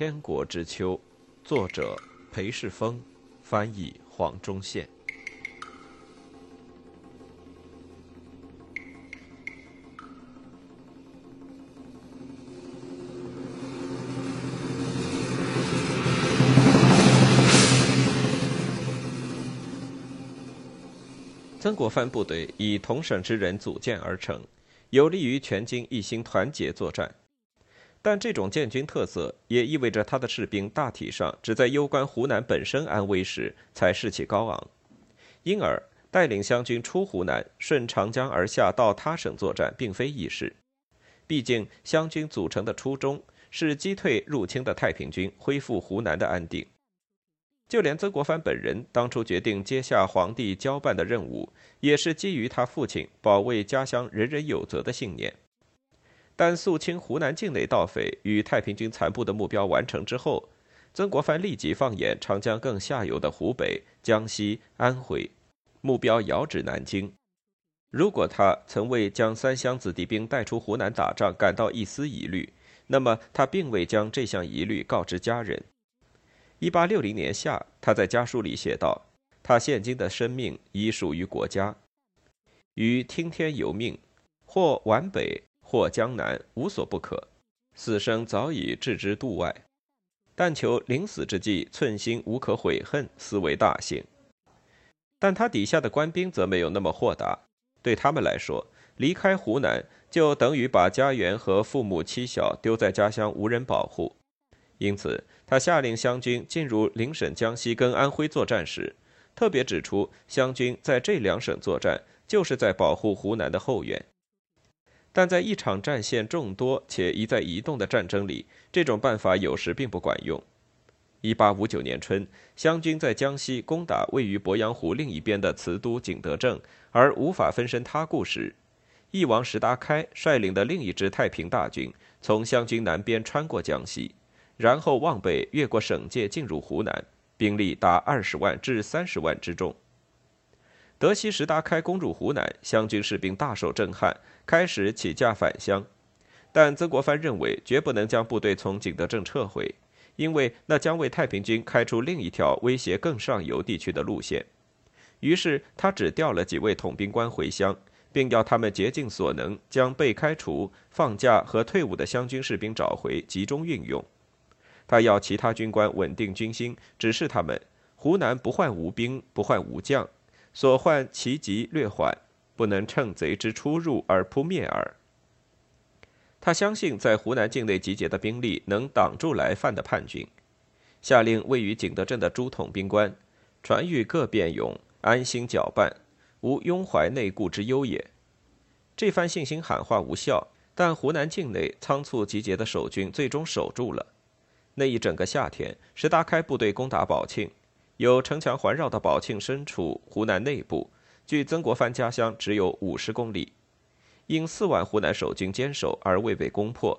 天国之秋》，作者裴世峰，翻译黄忠宪。曾国藩部队以同省之人组建而成，有利于全军一心团结作战。但这种建军特色也意味着他的士兵大体上只在攸关湖南本身安危时才士气高昂，因而带领湘军出湖南，顺长江而下到他省作战，并非易事。毕竟湘军组成的初衷是击退入侵的太平军，恢复湖南的安定。就连曾国藩本人当初决定接下皇帝交办的任务，也是基于他父亲保卫家乡人人有责的信念。但肃清湖南境内盗匪与太平军残部的目标完成之后，曾国藩立即放眼长江更下游的湖北、江西、安徽，目标遥指南京。如果他曾为将三湘子弟兵带出湖南打仗感到一丝疑虑，那么他并未将这项疑虑告知家人。一八六零年夏，他在家书里写道：“他现今的生命已属于国家，于听天由命，或皖北。”或江南无所不可，死生早已置之度外，但求临死之际寸心无可悔恨，斯为大幸。但他底下的官兵则没有那么豁达，对他们来说，离开湖南就等于把家园和父母妻小丢在家乡无人保护，因此他下令湘军进入邻省江西跟安徽作战时，特别指出湘军在这两省作战就是在保护湖南的后援。但在一场战线众多且一再移动的战争里，这种办法有时并不管用。一八五九年春，湘军在江西攻打位于鄱阳湖另一边的瓷都景德镇，而无法分身他顾时，翼王石达开率领的另一支太平大军从湘军南边穿过江西，然后往北越过省界进入湖南，兵力达二十万至三十万之众。德西石达开攻入湖南，湘军士兵大受震撼，开始起驾返乡。但曾国藩认为，绝不能将部队从景德镇撤回，因为那将为太平军开出另一条威胁更上游地区的路线。于是，他只调了几位统兵官回乡，并要他们竭尽所能将被开除、放假和退伍的湘军士兵找回，集中运用。他要其他军官稳定军心，指示他们：湖南不患无兵，不患无将。所患其疾略缓，不能趁贼之出入而扑灭耳。他相信在湖南境内集结的兵力能挡住来犯的叛军，下令位于景德镇的朱统兵官，传谕各便勇，安心搅拌，无拥怀内顾之忧也。这番信心喊话无效，但湖南境内仓促集结的守军最终守住了。那一整个夏天，石达开部队攻打宝庆。有城墙环绕的宝庆身处湖南内部，距曾国藩家乡只有五十公里。因四万湖南守军坚守而未被攻破，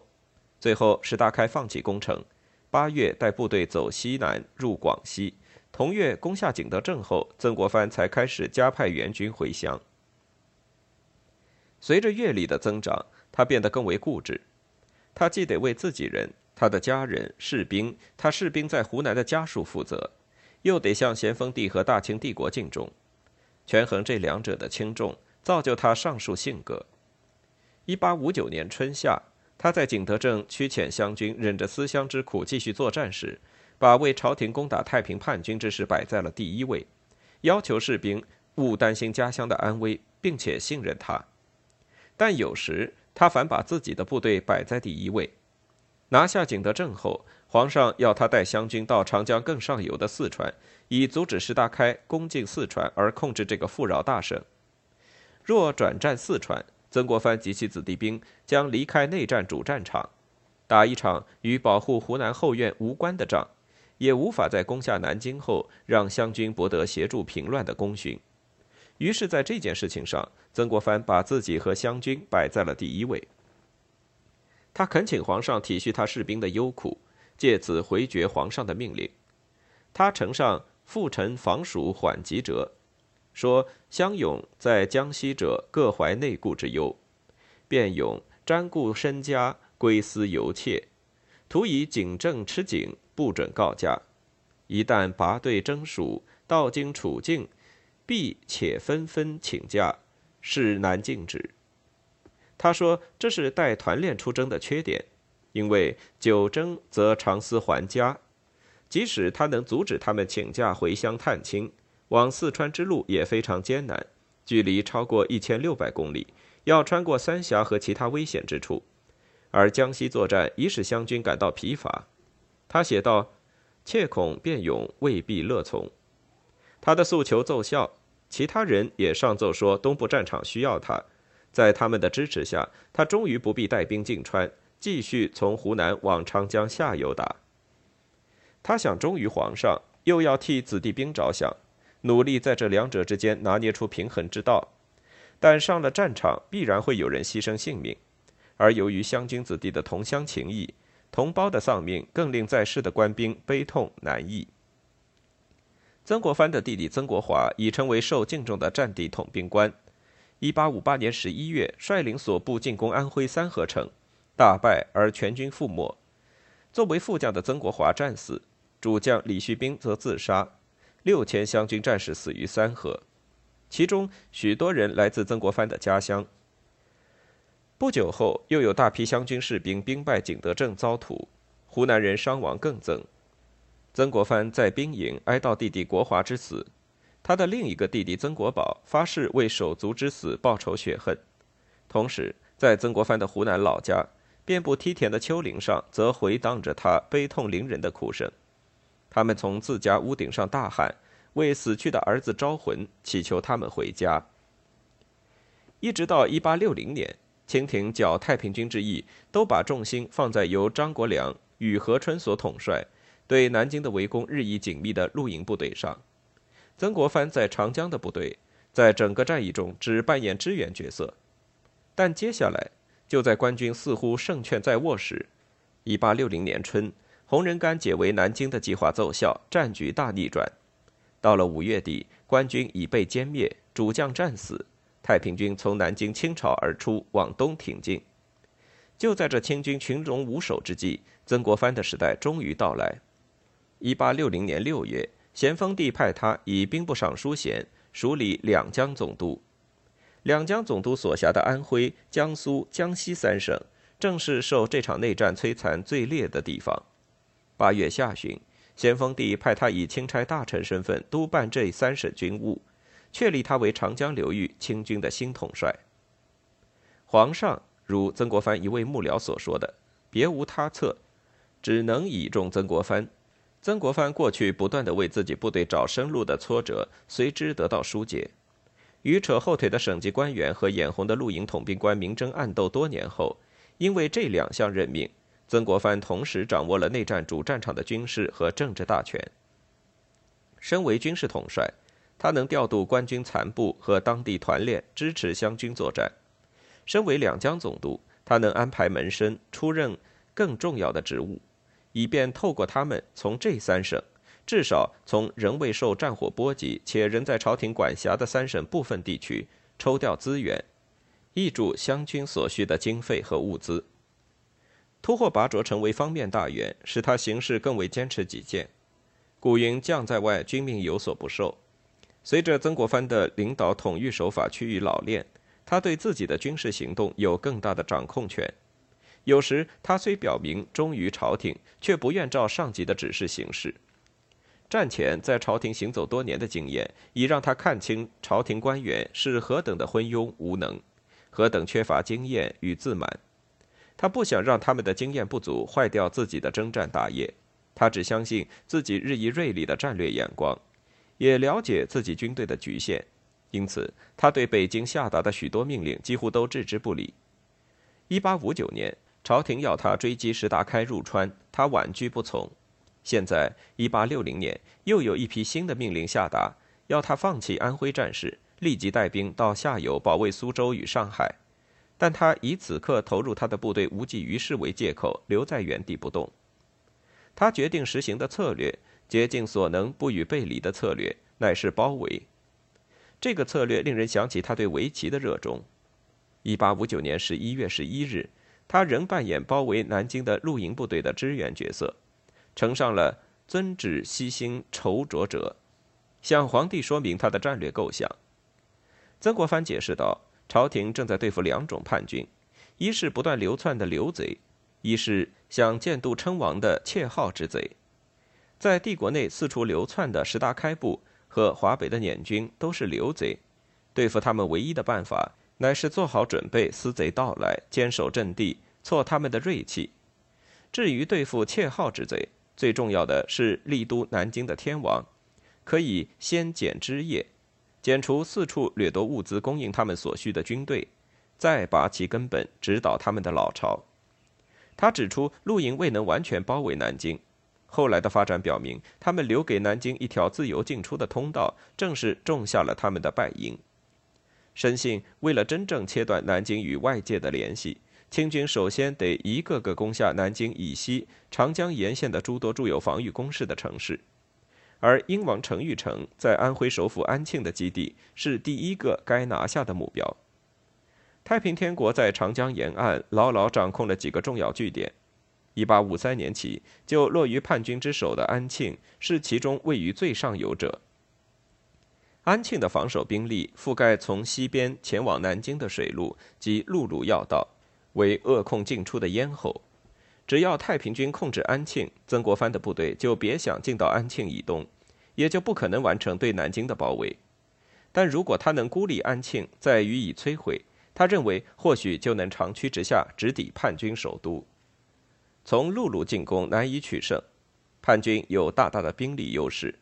最后石达开放弃攻城。八月带部队走西南入广西，同月攻下景德镇后，曾国藩才开始加派援军回乡。随着阅历的增长，他变得更为固执。他既得为自己人、他的家人、士兵、他士兵在湖南的家属负责。又得向咸丰帝和大清帝国敬重，权衡这两者的轻重，造就他上述性格。一八五九年春夏，他在景德镇驱遣湘军，忍着思乡之苦继续作战时，把为朝廷攻打太平叛军之事摆在了第一位，要求士兵勿担心家乡的安危，并且信任他。但有时他反把自己的部队摆在第一位。拿下景德镇后，皇上要他带湘军到长江更上游的四川，以阻止石达开攻进四川而控制这个富饶大省。若转战四川，曾国藩及其子弟兵将离开内战主战场，打一场与保护湖南后院无关的仗，也无法在攻下南京后让湘军博得协助平乱的功勋。于是，在这件事情上，曾国藩把自己和湘军摆在了第一位。他恳请皇上体恤他士兵的忧苦，借此回绝皇上的命令。他呈上复臣防蜀缓急折，说湘勇在江西者各怀内顾之忧，便勇瞻顾身家，归思犹切，图以警政吃紧，不准告假。一旦拔队征蜀，到经处境，必且纷纷请假，事难禁止。他说这是带团练出征的缺点，因为久征则常思还家。即使他能阻止他们请假回乡探亲，往四川之路也非常艰难，距离超过一千六百公里，要穿过三峡和其他危险之处。而江西作战已使湘军感到疲乏。他写道：“切恐变勇未必乐从。”他的诉求奏效，其他人也上奏说东部战场需要他。在他们的支持下，他终于不必带兵进川，继续从湖南往长江下游打。他想忠于皇上，又要替子弟兵着想，努力在这两者之间拿捏出平衡之道。但上了战场，必然会有人牺牲性命，而由于湘军子弟的同乡情谊，同胞的丧命更令在世的官兵悲痛难抑。曾国藩的弟弟曾国华已成为受敬重的战地统兵官。1858年11月，率领所部进攻安徽三河城，大败而全军覆没。作为副将的曾国华战死。主将李旭斌则自杀，六千湘军战士死于三河，其中许多人来自曾国藩的家乡。不久后，又有大批湘军士兵兵败景德镇遭屠，湖南人伤亡更增。曾国藩在兵营哀悼弟弟国华之死，他的另一个弟弟曾国宝发誓为手足之死报仇雪恨。同时，在曾国藩的湖南老家，遍布梯田的丘陵上，则回荡着他悲痛凌人的哭声。他们从自家屋顶上大喊，为死去的儿子招魂，祈求他们回家。一直到一八六零年，清廷剿太平军之役，都把重心放在由张国良、与和春所统帅、对南京的围攻日益紧密的陆营部队上。曾国藩在长江的部队，在整个战役中只扮演支援角色。但接下来，就在官军似乎胜券在握时，一八六零年春。洪仁玕解围南京的计划奏效，战局大逆转。到了五月底，官军已被歼灭，主将战死，太平军从南京倾巢而出，往东挺进。就在这清军群龙无首之际，曾国藩的时代终于到来。一八六零年六月，咸丰帝派他以兵部尚书衔署理两江总督。两江总督所辖的安徽、江苏、江西三省，正是受这场内战摧残最烈的地方。八月下旬，咸丰帝派他以钦差大臣身份督办这三省军务，确立他为长江流域清军的新统帅。皇上如曾国藩一位幕僚所说的，别无他策，只能倚重曾国藩。曾国藩过去不断的为自己部队找生路的挫折，随之得到疏解。与扯后腿的省级官员和眼红的陆营统兵官明争暗斗多年后，因为这两项任命。曾国藩同时掌握了内战主战场的军事和政治大权。身为军事统帅，他能调度官军残部和当地团练，支持湘军作战；身为两江总督，他能安排门生出任更重要的职务，以便透过他们从这三省，至少从仍未受战火波及且仍在朝廷管辖的三省部分地区抽调资源，挹注湘军所需的经费和物资。突获拔擢成为方面大员，使他行事更为坚持己见。古云：“将在外，军命有所不受。”随着曾国藩的领导统御手法趋于老练，他对自己的军事行动有更大的掌控权。有时，他虽表明忠于朝廷，却不愿照上级的指示行事。战前在朝廷行走多年的经验，已让他看清朝廷官员是何等的昏庸无能，何等缺乏经验与自满。他不想让他们的经验不足坏掉自己的征战大业，他只相信自己日益锐利的战略眼光，也了解自己军队的局限，因此他对北京下达的许多命令几乎都置之不理。一八五九年，朝廷要他追击石达开入川，他婉拒不从。现在一八六零年，又有一批新的命令下达，要他放弃安徽战事，立即带兵到下游保卫苏州与上海。但他以此刻投入他的部队无济于事为借口，留在原地不动。他决定实行的策略，竭尽所能不予背离的策略，乃是包围。这个策略令人想起他对围棋的热衷。一八五九年十一月十一日，他仍扮演包围南京的陆营部队的支援角色，呈上了“遵旨悉心筹着者”，向皇帝说明他的战略构想。曾国藩解释道：“朝廷正在对付两种叛军，一是不断流窜的流贼，一是想建都称王的窃号之贼。在帝国内四处流窜的十大开部和华北的捻军都是流贼，对付他们唯一的办法。”乃是做好准备，私贼到来，坚守阵地，挫他们的锐气。至于对付窃号之贼，最重要的是立都南京的天王，可以先剪枝叶，剪除四处掠夺物资供应他们所需的军队，再拔其根本，指导他们的老巢。他指出，陆营未能完全包围南京，后来的发展表明，他们留给南京一条自由进出的通道，正是种下了他们的败因。深信，为了真正切断南京与外界的联系，清军首先得一个个攻下南京以西长江沿线的诸多驻有防御工事的城市，而英王程昱城在安徽首府安庆的基地是第一个该拿下的目标。太平天国在长江沿岸牢牢掌控了几个重要据点，1853年起就落于叛军之手的安庆是其中位于最上游者。安庆的防守兵力覆盖从西边前往南京的水路及陆路要道，为扼控进出的咽喉。只要太平军控制安庆，曾国藩的部队就别想进到安庆以东，也就不可能完成对南京的包围。但如果他能孤立安庆，再予以摧毁，他认为或许就能长驱直下，直抵叛军首都。从陆路进攻难以取胜，叛军有大大的兵力优势。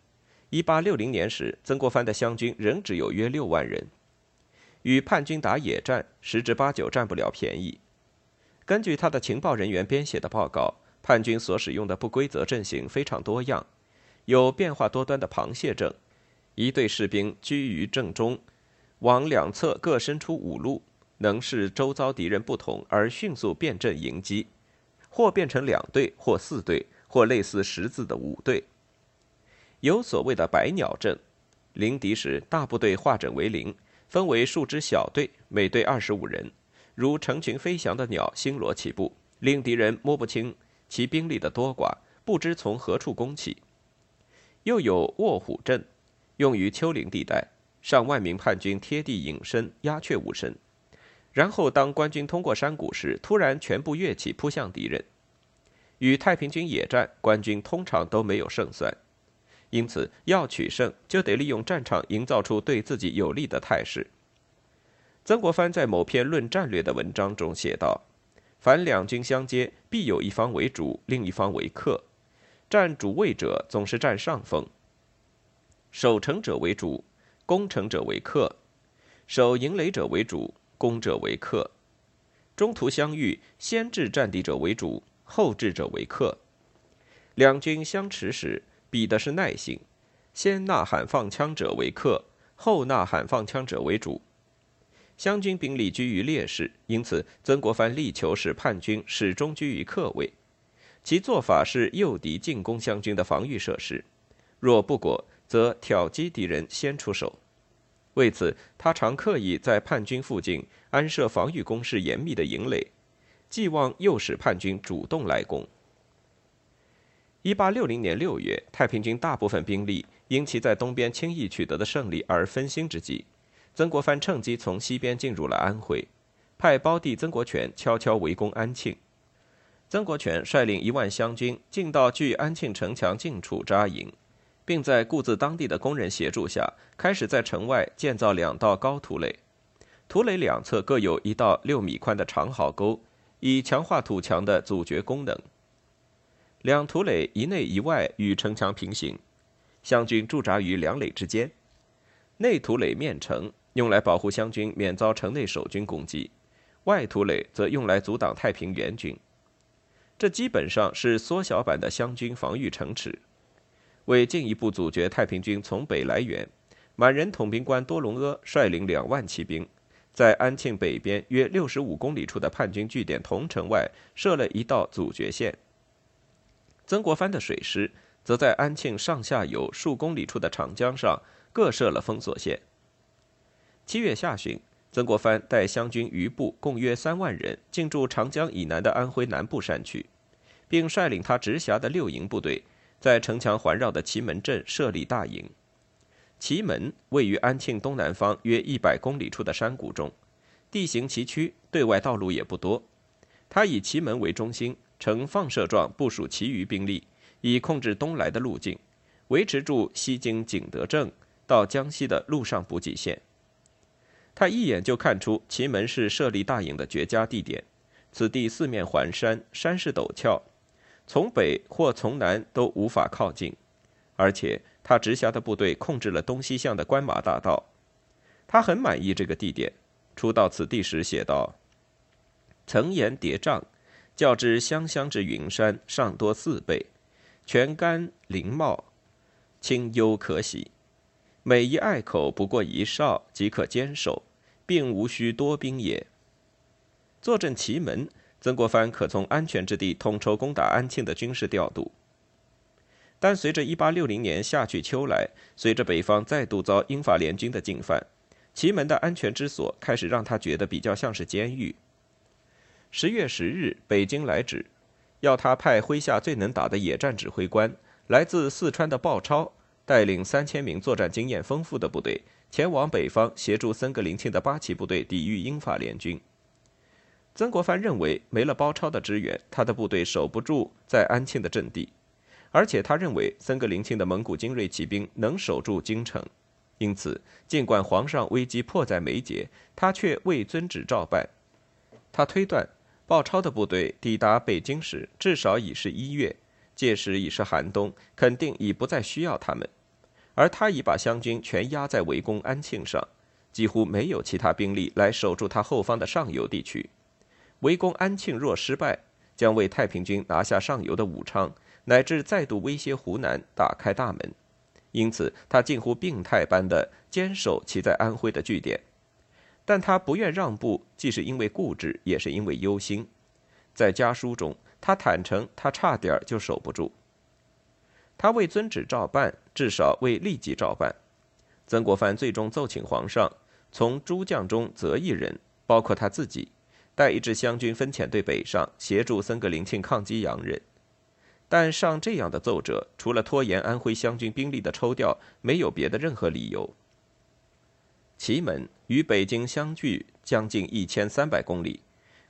一八六零年时，曾国藩的湘军仍只有约六万人，与叛军打野战，十之八九占不了便宜。根据他的情报人员编写的报告，叛军所使用的不规则阵型非常多样，有变化多端的螃蟹阵，一队士兵居于正中，往两侧各伸出五路，能视周遭敌人不同而迅速变阵迎击；或变成两队，或四队，或类似十字的五队。有所谓的百鸟阵，临敌时大部队化整为零，分为数支小队，每队二十五人，如成群飞翔的鸟，星罗棋布，令敌人摸不清其兵力的多寡，不知从何处攻起。又有卧虎阵，用于丘陵地带，上万名叛军贴地隐身，鸦雀无声。然后当官军通过山谷时，突然全部跃起扑向敌人。与太平军野战，官军通常都没有胜算。因此，要取胜，就得利用战场营造出对自己有利的态势。曾国藩在某篇论战略的文章中写道：“凡两军相接，必有一方为主，另一方为客。占主位者总是占上风。守城者为主，攻城者为客；守营垒者为主，攻者为客。中途相遇，先至战地者为主，后至者为客。两军相持时。”比的是耐性，先呐喊放枪者为客，后呐喊放枪者为主。湘军兵力居于劣势，因此曾国藩力求使叛军始终居于客位。其做法是诱敌进攻湘军的防御设施，若不果，则挑击敌人先出手。为此，他常刻意在叛军附近安设防御工事严密的营垒，寄望诱使叛军主动来攻。一八六零年六月，太平军大部分兵力因其在东边轻易取得的胜利而分心之际，曾国藩趁机从西边进入了安徽，派胞弟曾国荃悄悄围攻安庆。曾国荃率领一万湘军进到距安庆城墙近处扎营，并在雇自当地的工人协助下，开始在城外建造两道高土垒，土垒两侧各有一道六米宽的长壕沟，以强化土墙的阻绝功能。两土垒一内一外与城墙平行，湘军驻扎于两垒之间。内土垒面城，用来保护湘军免遭城内守军攻击；外土垒则用来阻挡太平援军。这基本上是缩小版的湘军防御城池。为进一步阻绝太平军从北来援，满人统兵官多隆阿率领两万骑兵，在安庆北边约六十五公里处的叛军据点桐城外设了一道阻绝线。曾国藩的水师则在安庆上下游数公里处的长江上各设了封锁线。七月下旬，曾国藩带湘军余部共约三万人进驻长江以南的安徽南部山区，并率领他直辖的六营部队，在城墙环绕的祁门镇设立大营。祁门位于安庆东南方约一百公里处的山谷中，地形崎岖，对外道路也不多。他以祁门为中心，呈放射状部署其余兵力，以控制东来的路径，维持住西经景德镇到江西的陆上补给线。他一眼就看出祁门是设立大营的绝佳地点。此地四面环山，山势陡峭，从北或从南都无法靠近，而且他直辖的部队控制了东西向的关马大道。他很满意这个地点。初到此地时写道：“层岩叠嶂，较之湘乡之云山尚多四倍，泉甘林茂，清幽可喜。每一隘口不过一哨，即可坚守。”并无需多兵也。坐镇祁门，曾国藩可从安全之地统筹攻打安庆的军事调度。但随着1860年夏去秋来，随着北方再度遭英法联军的进犯，祁门的安全之所开始让他觉得比较像是监狱。十月十日，北京来旨，要他派麾下最能打的野战指挥官，来自四川的鲍超，带领三千名作战经验丰富的部队。前往北方协助森格林沁的八旗部队抵御英法联军。曾国藩认为，没了包抄的支援，他的部队守不住在安庆的阵地，而且他认为森格林沁的蒙古精锐骑兵能守住京城，因此，尽管皇上危机迫在眉睫，他却未遵旨照办。他推断，鲍超的部队抵达北京时，至少已是一月，届时已是寒冬，肯定已不再需要他们。而他已把湘军全压在围攻安庆上，几乎没有其他兵力来守住他后方的上游地区。围攻安庆若失败，将为太平军拿下上游的武昌，乃至再度威胁湖南打开大门。因此，他近乎病态般的坚守其在安徽的据点。但他不愿让步，既是因为固执，也是因为忧心。在家书中，他坦诚，他差点就守不住。他未遵旨照办，至少未立即照办。曾国藩最终奏请皇上，从诸将中择一人，包括他自己，带一支湘军分遣队北上，协助森格林沁抗击洋人。但上这样的奏折，除了拖延安徽湘军兵力的抽调，没有别的任何理由。祁门与北京相距将近一千三百公里，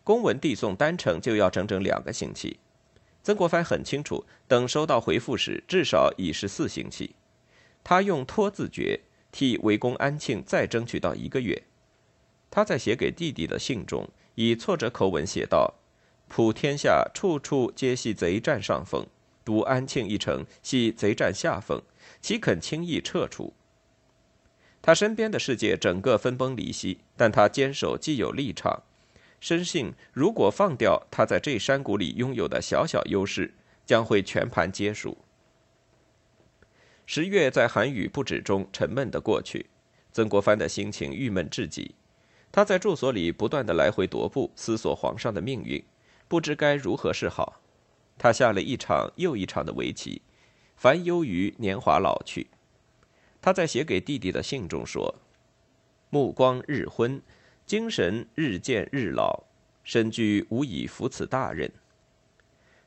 公文递送单程就要整整两个星期。曾国藩很清楚，等收到回复时，至少已是四星期。他用拖字诀替围攻安庆再争取到一个月。他在写给弟弟的信中，以挫折口吻写道：“普天下处处皆系贼占上风，独安庆一城系贼占下风，岂肯轻易撤出？”他身边的世界整个分崩离析，但他坚守既有立场。深信，如果放掉他在这山谷里拥有的小小优势，将会全盘皆输。十月在寒雨不止中沉闷的过去，曾国藩的心情郁闷至极。他在住所里不断的来回踱步，思索皇上的命运，不知该如何是好。他下了一场又一场的围棋，烦忧于年华老去。他在写给弟弟的信中说：“目光日昏。”精神日渐日老，身居无以扶此大任。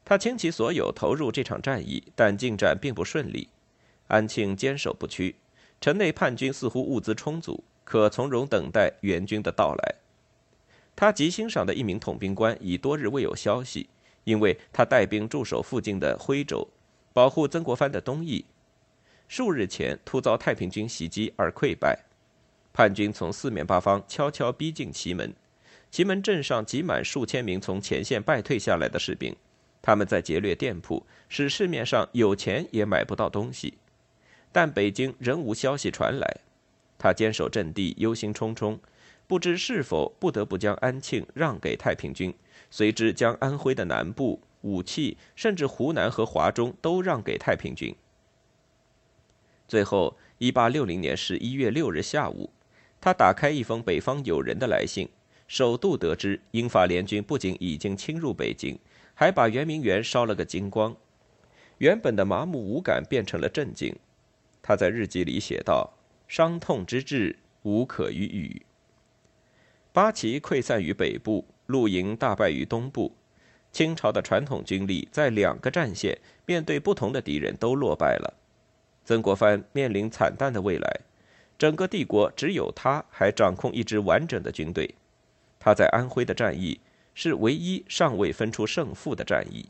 他倾其所有投入这场战役，但进展并不顺利。安庆坚守不屈，城内叛军似乎物资充足，可从容等待援军的到来。他极欣赏的一名统兵官已多日未有消息，因为他带兵驻守附近的徽州，保护曾国藩的东翼。数日前突遭太平军袭击而溃败。叛军从四面八方悄悄逼近祁门，祁门镇上挤满数千名从前线败退下来的士兵，他们在劫掠店铺，使市面上有钱也买不到东西。但北京仍无消息传来，他坚守阵地，忧心忡忡，不知是否不得不将安庆让给太平军，随之将安徽的南部武器，甚至湖南和华中都让给太平军。最后，一八六零年十一月六日下午。他打开一封北方友人的来信，首度得知英法联军不仅已经侵入北京，还把圆明园烧了个精光。原本的麻木无感变成了震惊。他在日记里写道：“伤痛之至，无可于语。”八旗溃散于北部，陆营大败于东部。清朝的传统军力在两个战线面对不同的敌人都落败了，曾国藩面临惨淡的未来。整个帝国只有他还掌控一支完整的军队，他在安徽的战役是唯一尚未分出胜负的战役。